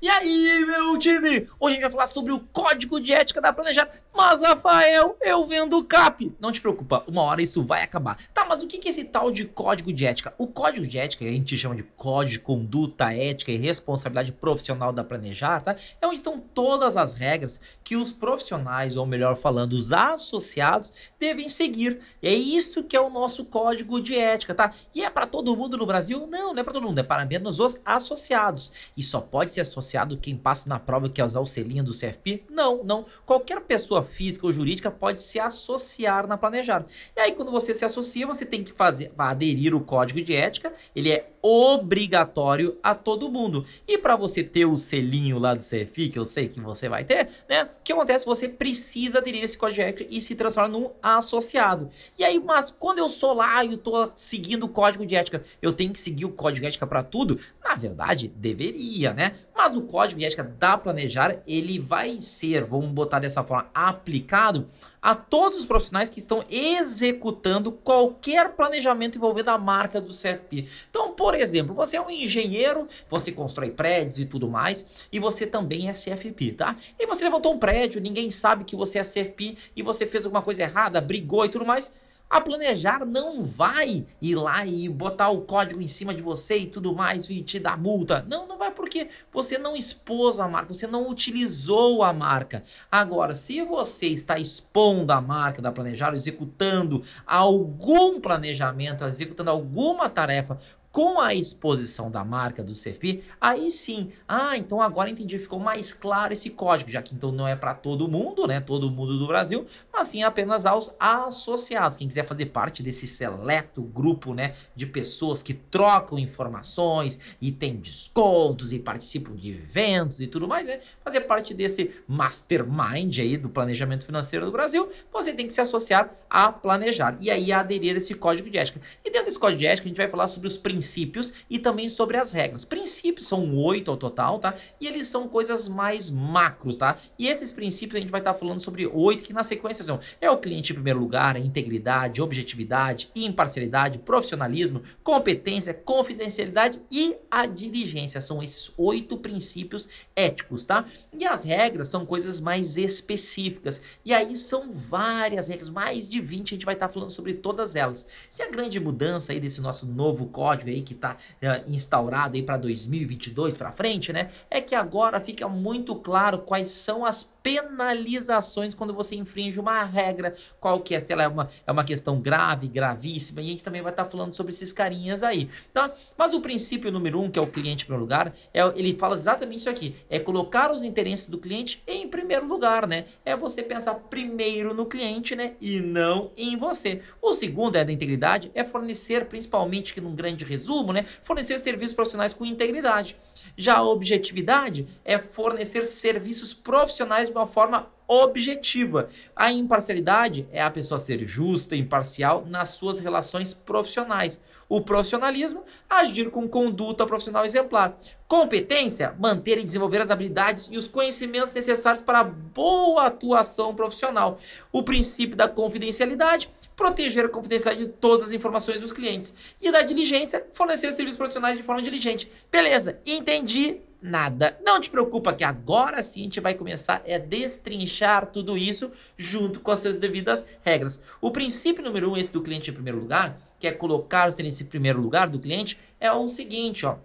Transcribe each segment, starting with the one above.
E aí, meu time? Hoje a gente vai falar sobre o código de ética da Planejar. Mas, Rafael, eu vendo CAP. Não te preocupa, uma hora isso vai acabar. Tá, mas o que é esse tal de código de ética? O código de ética, que a gente chama de código de conduta ética e responsabilidade profissional da Planejar, tá? É onde estão todas as regras que os profissionais, ou melhor falando, os associados, devem seguir. E é isso que é o nosso código de ética, tá? E é para todo mundo no Brasil? Não, não é para todo mundo, é para menos os associados. E só pode ser associado quem passa na prova que é usar o selinho do CFP? Não, não. Qualquer pessoa física ou jurídica pode se associar na Planejar. E aí, quando você se associa, você tem que fazer, aderir o código de ética. Ele é obrigatório a todo mundo. E para você ter o selinho lá do CFI, que eu sei que você vai ter, né? O que acontece? Você precisa aderir esse código de ética e se transformar num associado. E aí, mas quando eu sou lá e eu tô seguindo o código de ética, eu tenho que seguir o código de ética para tudo? Verdade, deveria, né? Mas o código de ética da Planejar, ele vai ser, vamos botar dessa forma, aplicado a todos os profissionais que estão executando qualquer planejamento envolvendo a marca do CFP. Então, por exemplo, você é um engenheiro, você constrói prédios e tudo mais, e você também é CFP, tá? E você levantou um prédio, ninguém sabe que você é CFP e você fez alguma coisa errada, brigou e tudo mais a planejar não vai ir lá e botar o código em cima de você e tudo mais e te dar multa. Não, não vai porque você não expôs a marca, você não utilizou a marca. Agora, se você está expondo a marca da planejar, executando algum planejamento, executando alguma tarefa com a exposição da marca do CFP, aí sim, ah, então agora entendi, ficou mais claro esse código, já que então não é para todo mundo, né, todo mundo do Brasil, mas sim apenas aos associados. Quem quiser fazer parte desse seleto grupo, né, de pessoas que trocam informações e tem descontos e participam de eventos e tudo mais, né, fazer parte desse mastermind aí do planejamento financeiro do Brasil, você tem que se associar a planejar e aí aderir a esse código de ética. E dentro desse código de ética a gente vai falar sobre os princípios princípios e também sobre as regras. Princípios são oito ao total, tá? E eles são coisas mais macros, tá? E esses princípios a gente vai estar tá falando sobre oito que na sequência são é o cliente em primeiro lugar, a integridade, objetividade, imparcialidade, profissionalismo, competência, confidencialidade e a diligência. São esses oito princípios éticos, tá? E as regras são coisas mais específicas. E aí são várias regras, mais de 20, a gente vai estar tá falando sobre todas elas. E a grande mudança aí desse nosso novo código aí que está uh, eh, instaurado aí para 2022 para frente, né? É que agora fica muito claro quais são as penalizações quando você infringe uma regra, qual que é, se ela é uma, é uma questão grave, gravíssima, e a gente também vai estar tá falando sobre esses carinhas aí, tá? Mas o princípio número um, que é o cliente em primeiro lugar, é, ele fala exatamente isso aqui, é colocar os interesses do cliente em primeiro lugar, né? É você pensar primeiro no cliente, né? E não em você. O segundo é da integridade, é fornecer, principalmente que num grande resumo, né? Fornecer serviços profissionais com integridade. Já a objetividade é fornecer serviços profissionais de uma forma objetiva. A imparcialidade é a pessoa ser justa e imparcial nas suas relações profissionais. O profissionalismo, agir com conduta profissional exemplar. Competência, manter e desenvolver as habilidades e os conhecimentos necessários para boa atuação profissional. O princípio da confidencialidade, proteger a confidencialidade de todas as informações dos clientes. E da diligência, fornecer serviços profissionais de forma diligente. Beleza, entendi nada. Não te preocupa que agora sim a gente vai começar a destrinchar tudo isso junto com as suas devidas regras. O princípio número um, esse do cliente em primeiro lugar, que é colocar os clientes em primeiro lugar do cliente, é o seguinte, ó.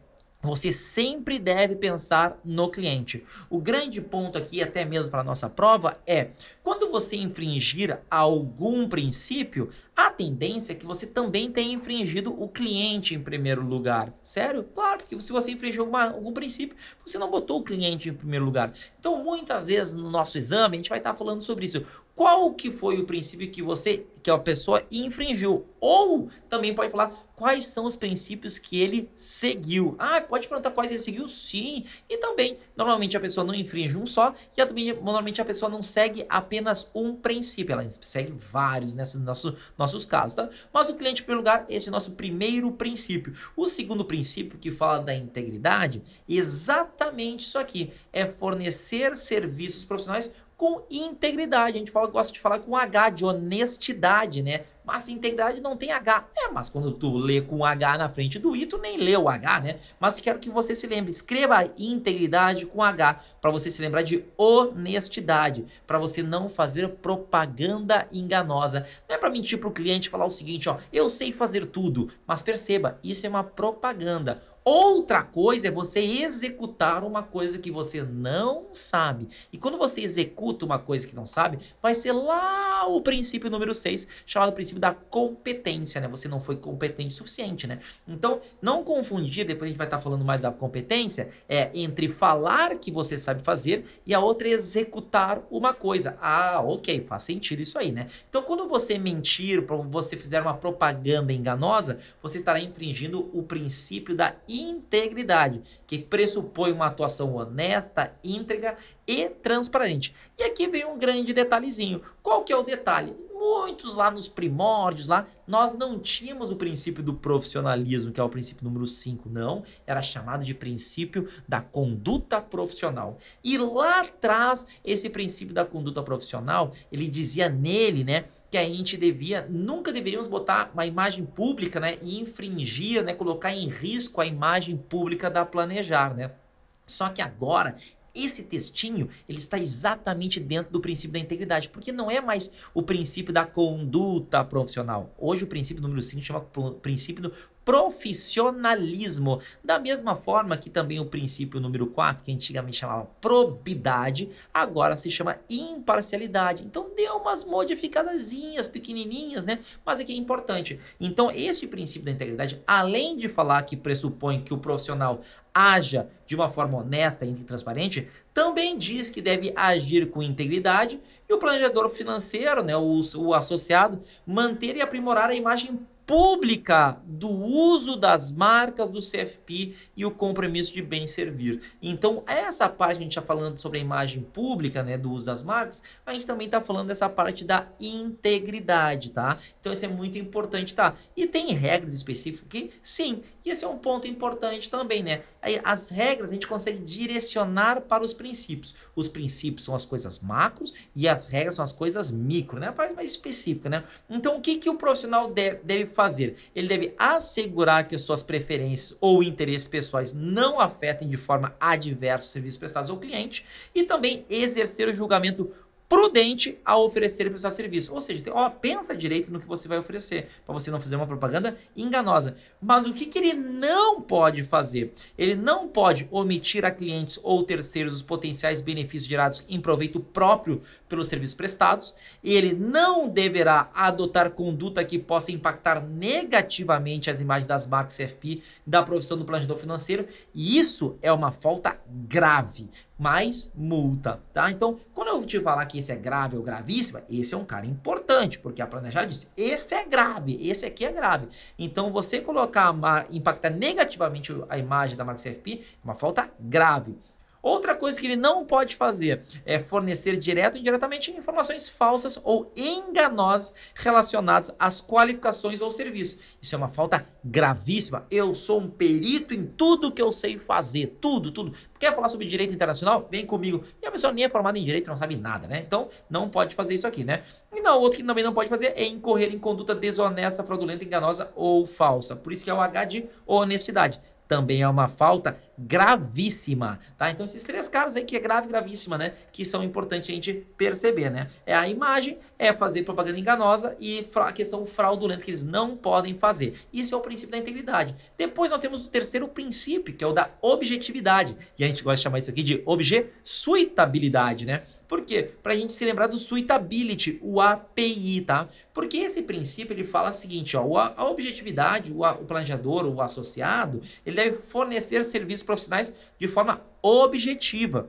Você sempre deve pensar no cliente. O grande ponto aqui, até mesmo para a nossa prova, é quando você infringir algum princípio, a tendência é que você também tenha infringido o cliente em primeiro lugar. Sério? Claro, porque se você infringiu alguma, algum princípio, você não botou o cliente em primeiro lugar. Então, muitas vezes no nosso exame, a gente vai estar falando sobre isso qual que foi o princípio que você, que a pessoa infringiu. Ou também pode falar quais são os princípios que ele seguiu. Ah, pode perguntar quais ele seguiu? Sim. E também, normalmente a pessoa não infringe um só, e também, normalmente a pessoa não segue apenas um princípio, ela segue vários nesses nossos, nossos casos, tá? Mas o cliente, em primeiro lugar, esse é o nosso primeiro princípio. O segundo princípio, que fala da integridade, exatamente isso aqui, é fornecer serviços profissionais com integridade. A gente fala, gosta de falar com H, de honestidade, né? Mas integridade não tem H. É, mas quando tu lê com H na frente do I, tu nem lê o H, né? Mas quero que você se lembre, escreva integridade com H, para você se lembrar de honestidade, para você não fazer propaganda enganosa. Não é para mentir para o cliente falar o seguinte, ó, eu sei fazer tudo, mas perceba, isso é uma propaganda. Outra coisa é você executar uma coisa que você não sabe. E quando você executa uma coisa que não sabe, vai ser lá o princípio número 6, chamado princípio da competência, né? Você não foi competente o suficiente, né? Então, não confundir, depois a gente vai estar falando mais da competência, é entre falar que você sabe fazer e a outra é executar uma coisa. Ah, ok, faz sentido isso aí, né? Então, quando você mentir, você fizer uma propaganda enganosa, você estará infringindo o princípio da integridade, que pressupõe uma atuação honesta, íntegra e transparente. E aqui vem um grande detalhezinho. Qual que é o detalhe? Muitos lá nos primórdios, lá, nós não tínhamos o princípio do profissionalismo, que é o princípio número 5, não. Era chamado de princípio da conduta profissional. E lá atrás, esse princípio da conduta profissional, ele dizia nele, né, que a gente devia, nunca deveríamos botar uma imagem pública, né, e infringir, né, colocar em risco a imagem pública da Planejar, né? Só que agora esse textinho, ele está exatamente dentro do princípio da integridade, porque não é mais o princípio da conduta profissional. Hoje o princípio número 5 chama princípio do profissionalismo. Da mesma forma que também o princípio número 4, que antigamente chamava probidade, agora se chama imparcialidade. Então deu umas modificadazinhas pequenininhas, né? Mas é que é importante. Então esse princípio da integridade, além de falar que pressupõe que o profissional haja de uma forma honesta e transparente, também diz que deve agir com integridade e o planejador financeiro, né, o, o associado, manter e aprimorar a imagem pública do uso das marcas do CFP e o compromisso de bem servir. Então, essa parte a gente está falando sobre a imagem pública, né, do uso das marcas, a gente também está falando dessa parte da integridade, tá? Então, isso é muito importante, tá? E tem regras específicas aqui? Sim, e esse é um ponto importante também, né? As regras a gente consegue direcionar para os princípios. Os princípios são as coisas macros e as regras são as coisas micro, né? A parte mais específica, né? Então, o que, que o profissional deve, deve fazer? Fazer? Ele deve assegurar que suas preferências ou interesses pessoais não afetem de forma adversa os serviços prestados ao cliente e também exercer o julgamento prudente ao oferecer e prestar serviço. Ou seja, ó, pensa direito no que você vai oferecer, para você não fazer uma propaganda enganosa. Mas o que, que ele não pode fazer? Ele não pode omitir a clientes ou terceiros os potenciais benefícios gerados em proveito próprio pelos serviços prestados. Ele não deverá adotar conduta que possa impactar negativamente as imagens das marcas CFP da profissão do planejador financeiro. E isso é uma falta grave mais multa, tá? Então, quando eu te falar que esse é grave ou gravíssimo, esse é um cara importante, porque a planejada disse, esse é grave, esse aqui é grave. Então, você colocar, impactar negativamente a imagem da marca CFP, é uma falta grave. Outra coisa que ele não pode fazer é fornecer direto ou indiretamente informações falsas ou enganosas relacionadas às qualificações ou serviços. Isso é uma falta gravíssima. Eu sou um perito em tudo que eu sei fazer, tudo, tudo. Quer falar sobre direito internacional? Vem comigo. E a pessoa nem é formada em direito, não sabe nada, né? Então, não pode fazer isso aqui, né? E não, outro que também não pode fazer é incorrer em conduta desonesta, fraudulenta, enganosa ou falsa. Por isso que é o H de honestidade também é uma falta gravíssima, tá? Então esses três caras aí que é grave, gravíssima, né? Que são importantes a gente perceber, né? É a imagem, é fazer propaganda enganosa e a questão fraudulenta que eles não podem fazer. Isso é o princípio da integridade. Depois nós temos o terceiro princípio, que é o da objetividade. E a gente gosta de chamar isso aqui de objesuitabilidade, né? Por quê? Para a gente se lembrar do suitability, o API, tá? Porque esse princípio ele fala o seguinte, ó, a objetividade, o, planejador, o associado, ele deve fornecer serviços profissionais de forma objetiva.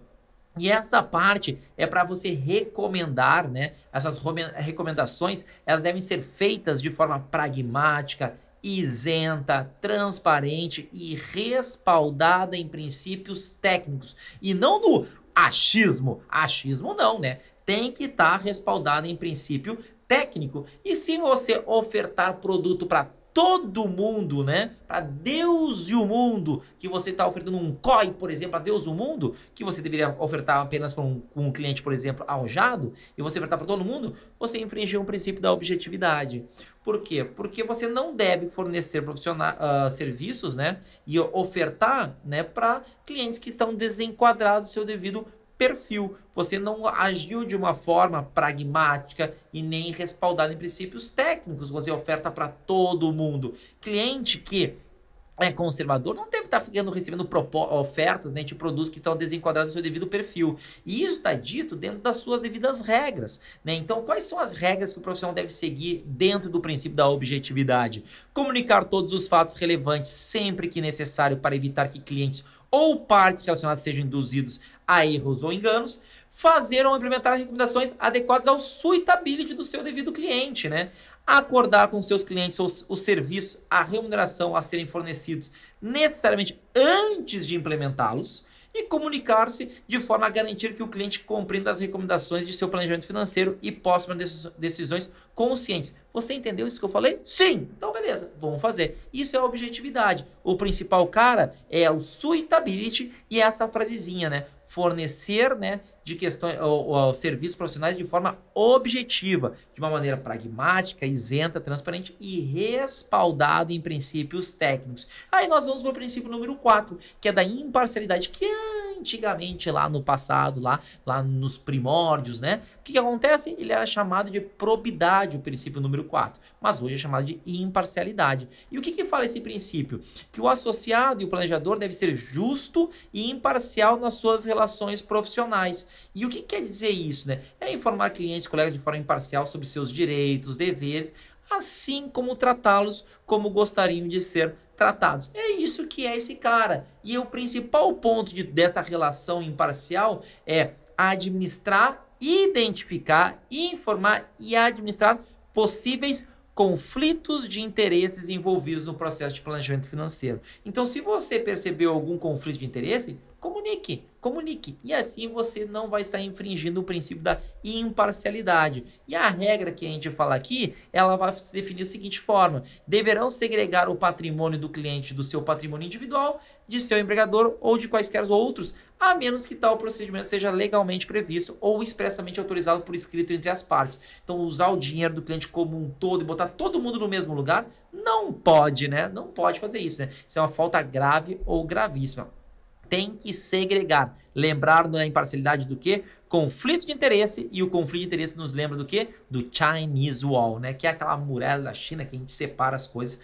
E essa parte é para você recomendar, né? Essas recomendações, elas devem ser feitas de forma pragmática, isenta, transparente e respaldada em princípios técnicos e não no achismo. Achismo não, né? Tem que estar tá respaldado em princípio técnico. E se você ofertar produto para todo mundo, né? Para Deus e o mundo, que você está ofertando um COI, por exemplo, a Deus e o mundo, que você deveria ofertar apenas para um, um, cliente, por exemplo, arrojado, e você ofertar para todo mundo, você infringiu o princípio da objetividade. Por quê? Porque você não deve fornecer uh, serviços, né? E ofertar, né, para clientes que estão desenquadrados do seu devido perfil. Você não agiu de uma forma pragmática e nem respaldada em princípios técnicos. Você oferta para todo mundo. Cliente que é conservador não deve estar tá ficando recebendo ofertas né, de produtos que estão desenquadrados no seu devido perfil. E isso está dito dentro das suas devidas regras. Né? Então, quais são as regras que o profissional deve seguir dentro do princípio da objetividade? Comunicar todos os fatos relevantes sempre que necessário para evitar que clientes ou partes relacionadas sejam induzidos a erros ou enganos, fazer ou implementar recomendações adequadas ao suitability do seu devido cliente, né? Acordar com seus clientes os, os serviços, a remuneração a serem fornecidos necessariamente antes de implementá-los e comunicar-se de forma a garantir que o cliente compreenda as recomendações de seu planejamento financeiro e possa tomar decisões conscientes. Você entendeu isso que eu falei? Sim! Então, beleza, vamos fazer. Isso é a objetividade. O principal cara é o suitability e essa frasezinha, né? Fornecer, né, de questões ou, ou, serviços profissionais de forma objetiva, de uma maneira pragmática, isenta, transparente e respaldado em princípios técnicos. Aí nós vamos para o princípio número 4, que é da imparcialidade, que antigamente lá no passado, lá, lá nos primórdios, né? O que, que acontece? Ele era chamado de probidade, o princípio número 4, mas hoje é chamado de imparcialidade. E o que, que fala esse princípio? Que o associado e o planejador deve ser justo e imparcial nas suas relações profissionais. E o que quer dizer isso? Né? É informar clientes e colegas de forma imparcial sobre seus direitos, deveres, assim como tratá-los como gostariam de ser tratados. É isso que é esse cara. E o principal ponto de, dessa relação imparcial é administrar, identificar, informar e administrar possíveis conflitos de interesses envolvidos no processo de planejamento financeiro. Então, se você percebeu algum conflito de interesse, comunique, comunique. E assim você não vai estar infringindo o princípio da imparcialidade. E a regra que a gente fala aqui, ela vai se definir da seguinte forma: deverão segregar o patrimônio do cliente do seu patrimônio individual, de seu empregador ou de quaisquer outros, a menos que tal procedimento seja legalmente previsto ou expressamente autorizado por escrito entre as partes. Então, usar o dinheiro do cliente como um todo e botar todo mundo no mesmo lugar, não pode, né? Não pode fazer isso, né? Isso é uma falta grave ou gravíssima tem que segregar. Lembrar da imparcialidade do que? Conflito de interesse, e o conflito de interesse nos lembra do que? Do Chinese Wall, né? Que é aquela muralha da China que a gente separa as coisas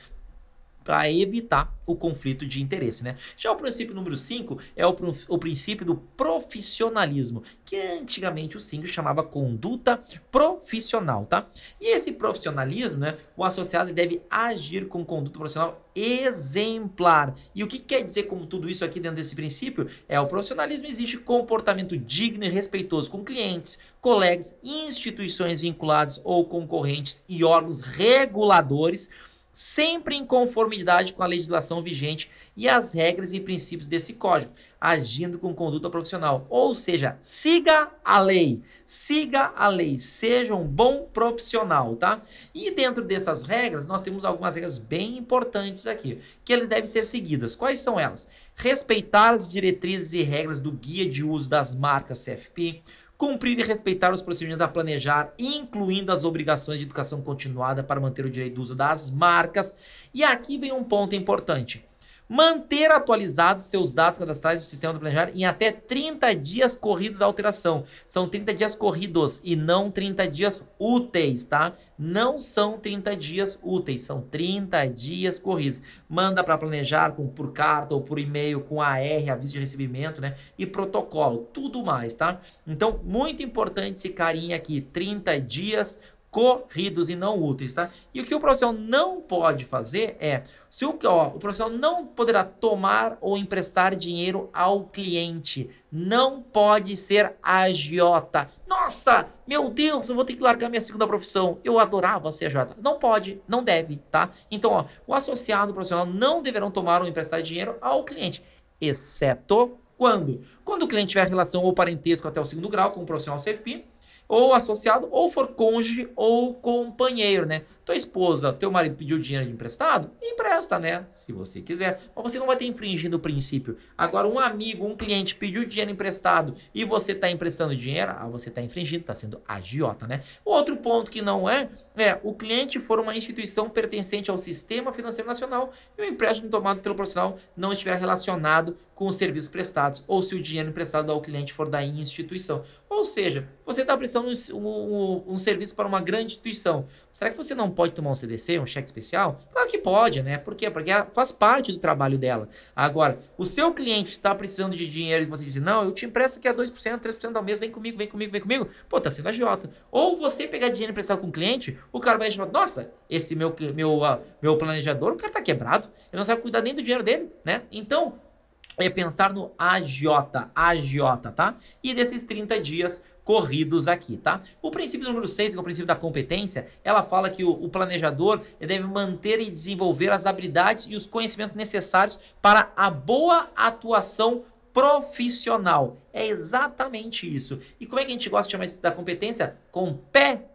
para evitar o conflito de interesse, né? Já o princípio número 5 é o, o princípio do profissionalismo, que antigamente o 5 chamava conduta profissional, tá? E esse profissionalismo, né, o associado deve agir com conduta profissional exemplar. E o que quer dizer com tudo isso aqui dentro desse princípio? É o profissionalismo exige comportamento digno e respeitoso com clientes, colegas, instituições vinculadas ou concorrentes e órgãos reguladores sempre em conformidade com a legislação vigente e as regras e princípios desse código, agindo com conduta profissional. Ou seja, siga a lei, siga a lei, seja um bom profissional, tá? E dentro dessas regras, nós temos algumas regras bem importantes aqui, que eles devem ser seguidas. Quais são elas? Respeitar as diretrizes e regras do guia de uso das marcas CFP, cumprir e respeitar os procedimentos a planejar, incluindo as obrigações de educação continuada para manter o direito do uso das marcas. E aqui vem um ponto importante manter atualizados seus dados cadastrais do sistema do planejar em até 30 dias corridos da alteração. São 30 dias corridos e não 30 dias úteis, tá? Não são 30 dias úteis, são 30 dias corridos. Manda para planejar com, por carta ou por e-mail com AR, aviso de recebimento, né? E protocolo, tudo mais, tá? Então, muito importante esse carinha aqui, 30 dias corridos e não úteis, tá? E o que o profissional não pode fazer é, se o, ó, o profissional não poderá tomar ou emprestar dinheiro ao cliente, não pode ser agiota. Nossa, meu Deus, eu vou ter que largar minha segunda profissão. Eu adorava ser agiota. Não pode, não deve, tá? Então, ó, o associado e o profissional não deverão tomar ou emprestar dinheiro ao cliente, exceto quando? Quando o cliente tiver relação ou parentesco até o segundo grau com o profissional CFP, ou associado, ou for cônjuge ou companheiro, né? Tua esposa, teu marido pediu dinheiro emprestado, empresta, né? Se você quiser. Mas você não vai ter infringindo o princípio. Agora, um amigo, um cliente pediu dinheiro emprestado e você está emprestando dinheiro, ah, você está infringindo, está sendo agiota, né? Outro ponto que não é, é o cliente for uma instituição pertencente ao sistema financeiro nacional e o empréstimo tomado pelo profissional não estiver relacionado com os serviços prestados ou se o dinheiro emprestado ao cliente for da instituição. Ou seja, você está prestando um, um, um, serviço para uma grande instituição. Será que você não pode tomar um CDC, um cheque especial? Claro que pode, né? Por quê? Porque faz parte do trabalho dela. Agora, o seu cliente está precisando de dinheiro e você diz, não, eu te empresto aqui a 2%, 3% ao mês, vem comigo, vem comigo, vem comigo. Pô, tá sendo agiota. Ou você pegar dinheiro emprestado com o cliente, o cara vai achar, nossa, esse meu, meu, uh, meu planejador, o cara tá quebrado, ele não sabe cuidar nem do dinheiro dele, né? Então, é pensar no agiota, agiota, tá? E desses 30 dias corridos aqui, tá? O princípio número 6, que é o princípio da competência, ela fala que o, o planejador deve manter e desenvolver as habilidades e os conhecimentos necessários para a boa atuação profissional. É exatamente isso. E como é que a gente gosta de chamar isso da competência? Com pé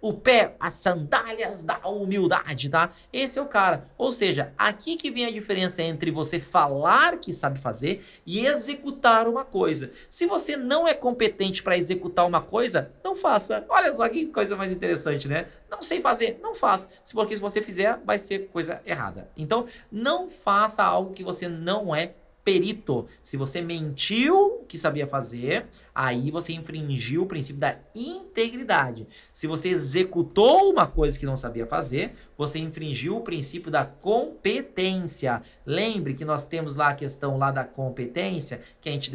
o pé, as sandálias da humildade, tá? Esse é o cara. Ou seja, aqui que vem a diferença entre você falar que sabe fazer e executar uma coisa. Se você não é competente para executar uma coisa, não faça. Olha só que coisa mais interessante, né? Não sei fazer, não faça. Porque se você fizer, vai ser coisa errada. Então, não faça algo que você não é perito. Se você mentiu que sabia fazer, aí você infringiu o princípio da integridade. Se você executou uma coisa que não sabia fazer, você infringiu o princípio da competência. Lembre que nós temos lá a questão lá da competência, que a gente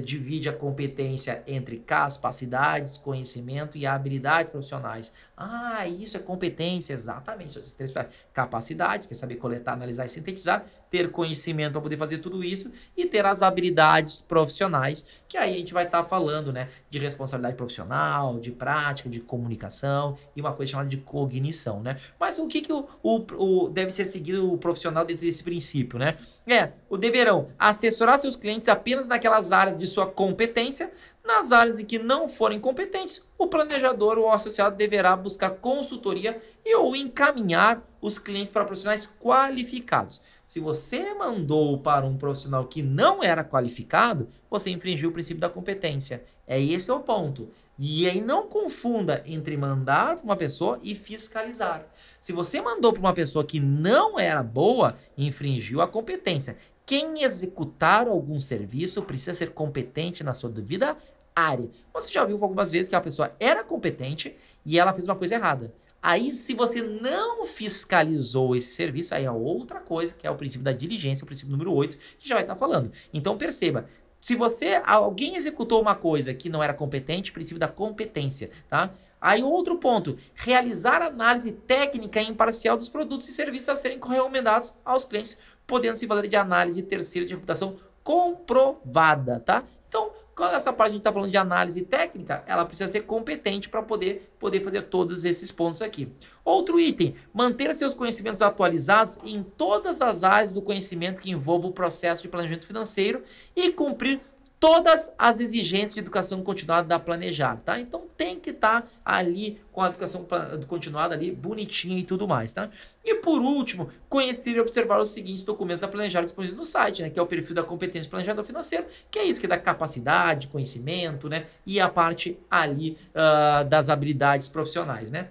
divide a competência entre capacidades, conhecimento e habilidades profissionais. Ah, isso é competência, exatamente. Essas três capacidades, que é saber coletar, analisar e sintetizar, ter conhecimento para poder fazer tudo isso e ter as habilidades profissionais, que aí a gente vai estar tá falando, né, de responsabilidade profissional, de prática, de comunicação e uma coisa chamada de cognição, né? Mas o que que o, o, o deve ser seguido o profissional dentro desse princípio, né? É, o deverão assessorar seus clientes apenas naquelas áreas de sua competência, nas áreas em que não forem competentes, o planejador ou associado deverá buscar consultoria e ou encaminhar os clientes para profissionais qualificados. Se você mandou para um profissional que não era qualificado, você infringiu o princípio da competência. É esse o ponto. E aí não confunda entre mandar para uma pessoa e fiscalizar. Se você mandou para uma pessoa que não era boa, infringiu a competência. Quem executar algum serviço precisa ser competente na sua devida área. Você já viu algumas vezes que a pessoa era competente e ela fez uma coisa errada. Aí, se você não fiscalizou esse serviço, aí é outra coisa, que é o princípio da diligência, o princípio número 8, que já vai estar falando. Então, perceba, se você, alguém executou uma coisa que não era competente, princípio da competência, tá? Aí outro ponto, realizar análise técnica e imparcial dos produtos e serviços a serem recomendados aos clientes, podendo se valer de análise terceira de reputação comprovada, tá? Então, quando essa parte a gente está falando de análise técnica, ela precisa ser competente para poder, poder fazer todos esses pontos aqui. Outro item, manter seus conhecimentos atualizados em todas as áreas do conhecimento que envolvam o processo de planejamento financeiro e cumprir todas as exigências de educação continuada da Planejar, tá? Então tem que estar tá ali com a educação continuada ali bonitinha e tudo mais, tá? E por último, conhecer e observar os seguintes documentos da Planejar disponíveis no site, né? Que é o perfil da competência planejador financeiro, que é isso que dá capacidade, conhecimento, né? E a parte ali uh, das habilidades profissionais, né?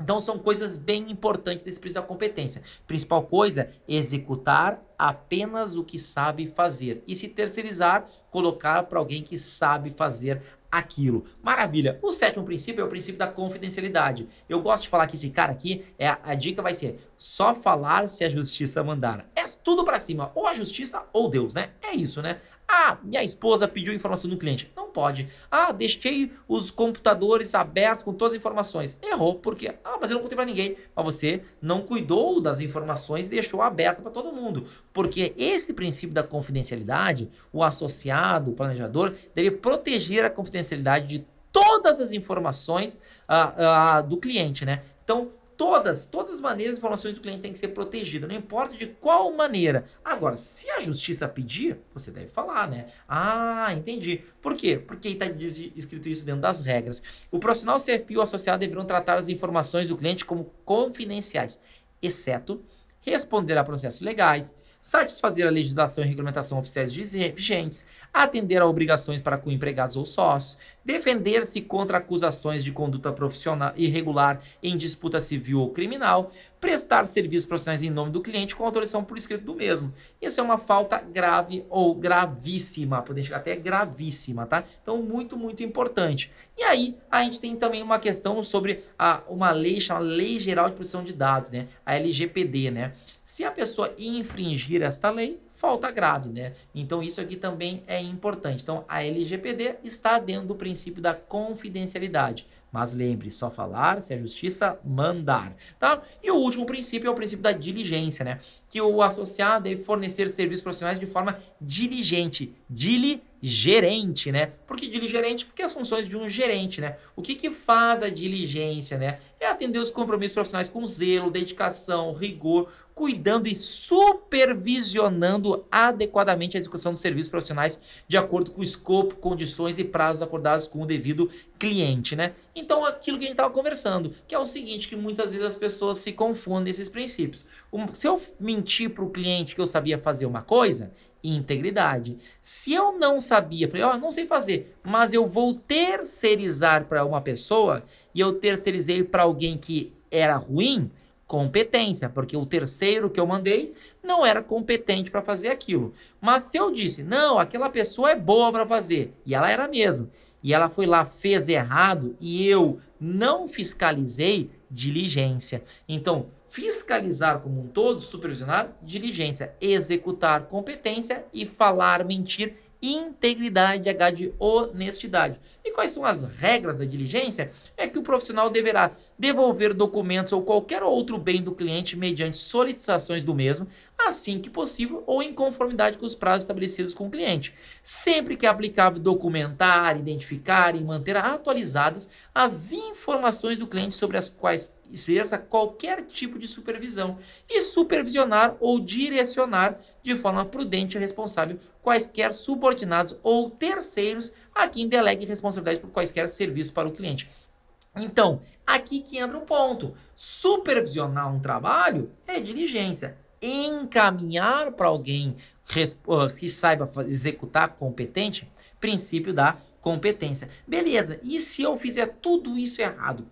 Então são coisas bem importantes desse princípio da competência. Principal coisa, executar apenas o que sabe fazer. E se terceirizar, colocar para alguém que sabe fazer aquilo. Maravilha. O sétimo princípio é o princípio da confidencialidade. Eu gosto de falar que esse cara aqui, é a, a dica vai ser só falar se a justiça mandar. É tudo para cima, ou a justiça ou Deus, né? É isso, né? Ah, minha esposa pediu informação do cliente. Não pode. Ah, deixei os computadores abertos com todas as informações. Errou, porque ah, mas eu não contei para ninguém. Mas você não cuidou das informações e deixou aberto para todo mundo. Porque esse princípio da confidencialidade, o associado, o planejador, deve proteger a confidencialidade de todas as informações ah, ah, do cliente, né? Então, todas, todas as maneiras as informações do cliente têm que ser protegidas, não importa de qual maneira. Agora, se a justiça pedir, você deve falar, né? Ah, entendi. Por quê? Porque está escrito isso dentro das regras. O profissional CFP ou associado deverão tratar as informações do cliente como confidenciais, exceto responder a processos legais, satisfazer a legislação e regulamentação oficiais vigentes, atender a obrigações para com empregados ou sócios, defender-se contra acusações de conduta profissional irregular em disputa civil ou criminal, prestar serviços profissionais em nome do cliente com autorização por escrito do mesmo. Isso é uma falta grave ou gravíssima, podemos chegar até gravíssima, tá? Então, muito, muito importante. E aí, a gente tem também uma questão sobre a, uma lei chamada Lei Geral de Proteção de Dados, né? A LGPD, né? Se a pessoa infringir esta lei, falta grave, né? Então isso aqui também é importante. Então a LGPD está dentro do princípio da confidencialidade. Mas lembre, só falar se a justiça mandar, tá? E o último princípio é o princípio da diligência, né? Que o associado deve fornecer serviços profissionais de forma diligente, diligente, né? Por que diligente? Porque as funções de um gerente, né? O que que faz a diligência, né? É atender os compromissos profissionais com zelo, dedicação, rigor, cuidando e supervisionando adequadamente a execução dos serviços profissionais de acordo com o escopo, condições e prazos acordados com o devido cliente, né? Então, aquilo que a gente estava conversando, que é o seguinte, que muitas vezes as pessoas se confundem nesses princípios. Se eu mentir para o cliente que eu sabia fazer uma coisa, integridade. Se eu não sabia, falei, ó, oh, não sei fazer, mas eu vou terceirizar para uma pessoa e eu terceirizei para alguém que era ruim, competência, porque o terceiro que eu mandei não era competente para fazer aquilo. Mas se eu disse, não, aquela pessoa é boa para fazer, e ela era mesmo, e ela foi lá, fez errado, e eu não fiscalizei, diligência. Então, fiscalizar como um todo, supervisionar, diligência, executar, competência e falar, mentir, integridade, H de honestidade. E quais são as regras da diligência? É que o profissional deverá devolver documentos ou qualquer outro bem do cliente mediante solicitações do mesmo, assim que possível ou em conformidade com os prazos estabelecidos com o cliente. Sempre que é aplicável documentar, identificar e manter atualizadas as informações do cliente sobre as quais exerça qualquer tipo de supervisão e supervisionar ou direcionar de forma prudente e responsável quaisquer subordinados ou terceiros a quem delegue responsabilidade por quaisquer serviços para o cliente. Então, aqui que entra um ponto. Supervisionar um trabalho é diligência. Encaminhar para alguém que saiba executar competente, princípio da competência. Beleza, e se eu fizer tudo isso errado?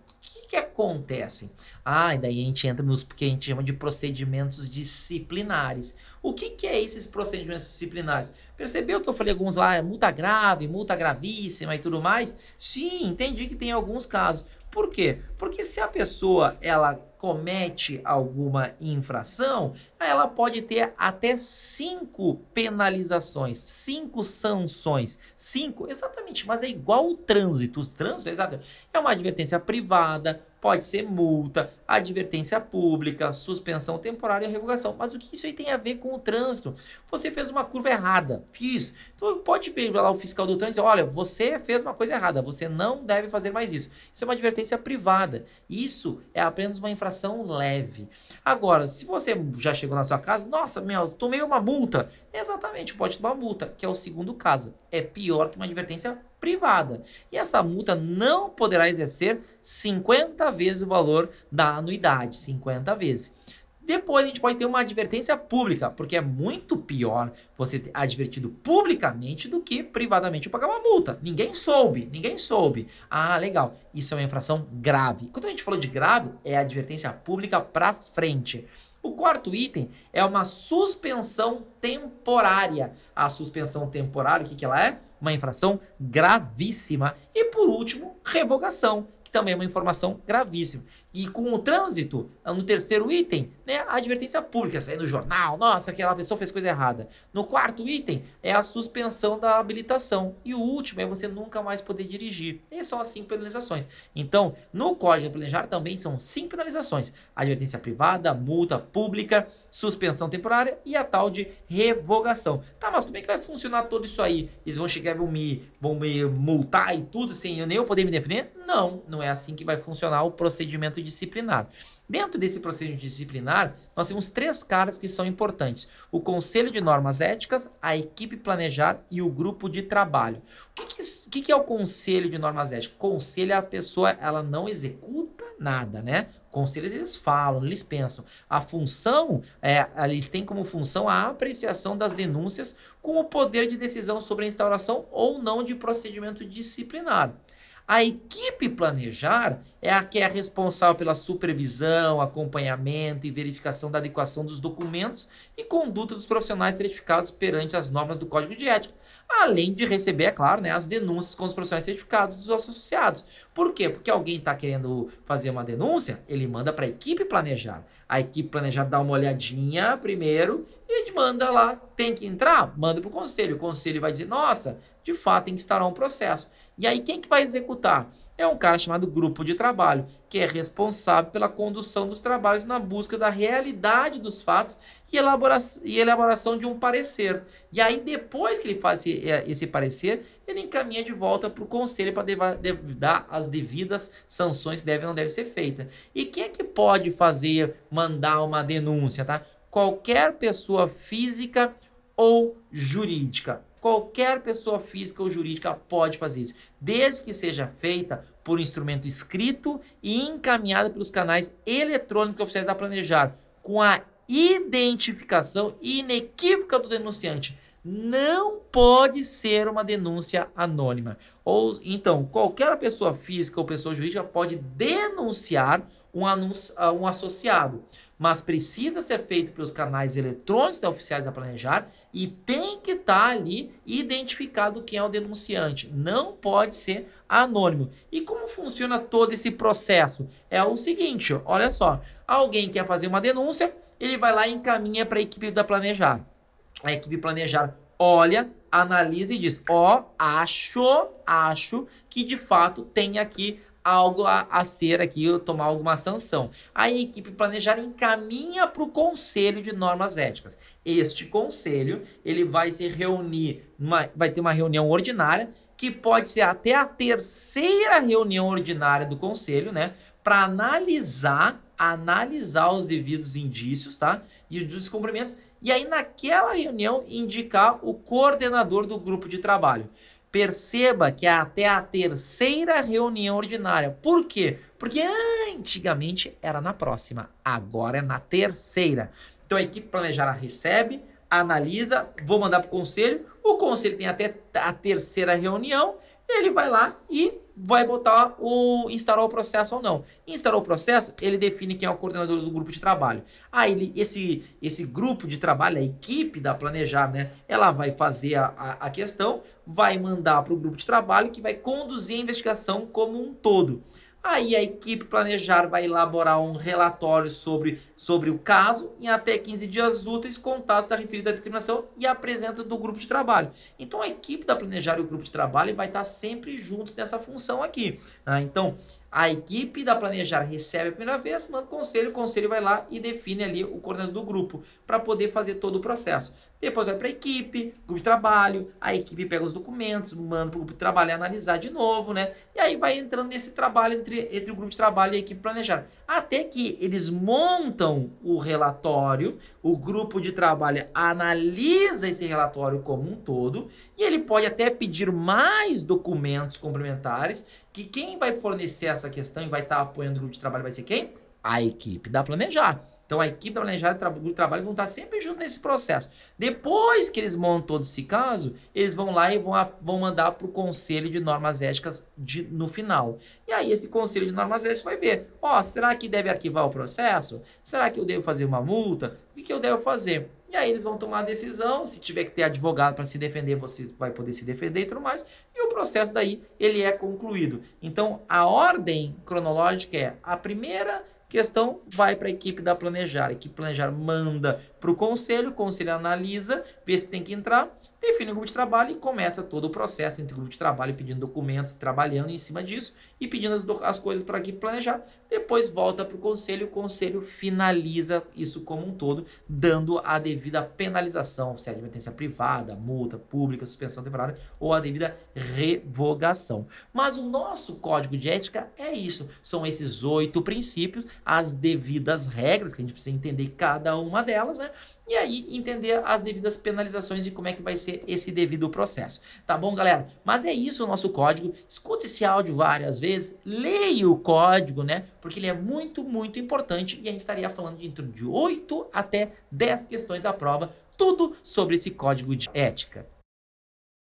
Que, que acontece? Ah, e daí a gente entra nos que a gente chama de procedimentos disciplinares. O que, que é esses procedimentos disciplinares? Percebeu que eu falei alguns lá, multa grave, multa gravíssima e tudo mais? Sim, entendi que tem alguns casos. Por quê? Porque se a pessoa ela comete alguma infração, ela pode ter até cinco penalizações, cinco sanções, cinco, exatamente, mas é igual o trânsito. O trânsito, exato, é uma advertência privada, pode ser multa, advertência pública, suspensão temporária e revogação. Mas o que isso aí tem a ver com o trânsito? Você fez uma curva errada, fiz. Então pode ver lá o fiscal do trânsito, olha, você fez uma coisa errada, você não deve fazer mais isso. Isso é uma advertência privada. Isso é apenas uma infração leve. Agora, se você já chegou na sua casa, nossa, meu, tomei uma multa. Exatamente, pode tomar multa, que é o segundo caso. É pior que uma advertência privada. E essa multa não poderá exercer 50 vezes o valor da anuidade, 50 vezes. Depois a gente pode ter uma advertência pública, porque é muito pior você ter advertido publicamente do que privadamente pagar uma multa. Ninguém soube, ninguém soube. Ah, legal. Isso é uma infração grave. Quando a gente falou de grave, é advertência pública para frente. O quarto item é uma suspensão temporária. A suspensão temporária, o que, que ela é? Uma infração gravíssima. E por último, revogação, que também é uma informação gravíssima. E com o trânsito, no terceiro item, né, a advertência pública, sair no jornal, nossa, aquela pessoa fez coisa errada. No quarto item, é a suspensão da habilitação. E o último é você nunca mais poder dirigir. Essas são as cinco penalizações. Então, no Código Planejar também são cinco penalizações. Advertência privada, multa pública, suspensão temporária e a tal de revogação. Tá, mas como é que vai funcionar tudo isso aí? Eles vão chegar e vão me, vão me multar e tudo sem eu nem eu poder me defender? Não, não é assim que vai funcionar o procedimento disciplinar. Dentro desse procedimento disciplinar, nós temos três caras que são importantes: o Conselho de Normas Éticas, a equipe planejar e o grupo de trabalho. O que, que, que é o Conselho de Normas Éticas? Conselho é a pessoa, ela não executa nada, né? Conselhos eles falam, eles pensam. A função, é, eles têm como função a apreciação das denúncias com o poder de decisão sobre a instauração ou não de procedimento disciplinar. A equipe planejar é a que é responsável pela supervisão, acompanhamento e verificação da adequação dos documentos e conduta dos profissionais certificados perante as normas do Código de Ética, além de receber, é claro, né, as denúncias com os profissionais certificados dos associados. Por quê? Porque alguém está querendo fazer uma denúncia, ele manda para a equipe planejar. A equipe planejar dá uma olhadinha primeiro e manda lá, tem que entrar, manda para o conselho. O conselho vai dizer, nossa, de fato tem que instaurar um processo. E aí quem que vai executar? É um cara chamado grupo de trabalho, que é responsável pela condução dos trabalhos na busca da realidade dos fatos e elaboração, e elaboração de um parecer. E aí, depois que ele faz esse, é, esse parecer, ele encaminha de volta para o conselho para dar as devidas sanções que devem ou não devem ser feitas. E quem é que pode fazer, mandar uma denúncia, tá? Qualquer pessoa física ou jurídica. Qualquer pessoa física ou jurídica pode fazer isso, desde que seja feita por um instrumento escrito e encaminhada pelos canais eletrônicos oficiais da Planejar, com a identificação inequívoca do denunciante. Não pode ser uma denúncia anônima. Ou então, qualquer pessoa física ou pessoa jurídica pode denunciar um, anúncio, um associado mas precisa ser feito pelos canais eletrônicos oficiais da Planejar e tem que estar tá ali identificado quem é o denunciante. Não pode ser anônimo. E como funciona todo esse processo? É o seguinte, olha só, alguém quer fazer uma denúncia, ele vai lá e encaminha para a equipe da Planejar. A equipe Planejar olha, analisa e diz: Ó, oh, acho, acho que de fato tem aqui algo a, a ser aqui, tomar alguma sanção. A equipe planejar encaminha para o Conselho de Normas Éticas. Este conselho, ele vai se reunir, numa, vai ter uma reunião ordinária, que pode ser até a terceira reunião ordinária do conselho, né? Para analisar, analisar os devidos indícios, tá? E os descumprimentos. E aí, naquela reunião, indicar o coordenador do grupo de trabalho. Perceba que é até a terceira reunião ordinária. Por quê? Porque antigamente era na próxima, agora é na terceira. Então a equipe planejada recebe, analisa, vou mandar para o conselho, o conselho tem até a terceira reunião, ele vai lá e vai botar o instalar o processo ou não. Instalar o processo, ele define quem é o coordenador do grupo de trabalho. Aí ele, esse esse grupo de trabalho, a equipe da planejar, né, ela vai fazer a, a, a questão, vai mandar para o grupo de trabalho que vai conduzir a investigação como um todo. Aí a equipe planejar vai elaborar um relatório sobre, sobre o caso em até 15 dias úteis contados da referida determinação e apresenta do grupo de trabalho. Então a equipe da planejar e o grupo de trabalho vai estar sempre juntos nessa função aqui. Tá? Então a equipe da Planejar recebe a primeira vez, manda o conselho, o conselho vai lá e define ali o coordenador do grupo para poder fazer todo o processo. Depois vai para a equipe, grupo de trabalho, a equipe pega os documentos, manda para o grupo de trabalho analisar de novo, né? E aí vai entrando nesse trabalho entre, entre o grupo de trabalho e a equipe Planejar. Até que eles montam o relatório, o grupo de trabalho analisa esse relatório como um todo e ele pode até pedir mais documentos complementares que quem vai fornecer essa questão e vai estar apoiando o grupo de trabalho vai ser quem? A equipe da Planejar. Então a equipe da Planejar e o trabalho vão estar sempre juntos nesse processo. Depois que eles montam todo esse caso, eles vão lá e vão, a, vão mandar para o Conselho de Normas Éticas de, no final. E aí esse Conselho de Normas Éticas vai ver, ó, oh, será que deve arquivar o processo? Será que eu devo fazer uma multa? O que, que eu devo fazer? E aí eles vão tomar a decisão, se tiver que ter advogado para se defender, você vai poder se defender e tudo mais, e o processo daí ele é concluído. Então a ordem cronológica é a primeira questão vai para a equipe da planejar, a equipe planejar manda para o conselho, o conselho analisa, vê se tem que entrar, define o grupo de trabalho e começa todo o processo entre o grupo de trabalho pedindo documentos, trabalhando em cima disso e pedindo as, as coisas para aqui planejar. Depois volta para o conselho, o conselho finaliza isso como um todo, dando a devida penalização, se é advertência privada, multa pública, suspensão temporária ou a devida revogação. Mas o nosso código de ética é isso, são esses oito princípios, as devidas regras, que a gente precisa entender cada uma delas, né? E aí entender as devidas penalizações de como é que vai ser esse devido processo. Tá bom, galera? Mas é isso o nosso código. Escuta esse áudio várias vezes, leia o código, né? Porque ele é muito, muito importante e a gente estaria falando de entre de 8 até 10 questões da prova, tudo sobre esse código de ética.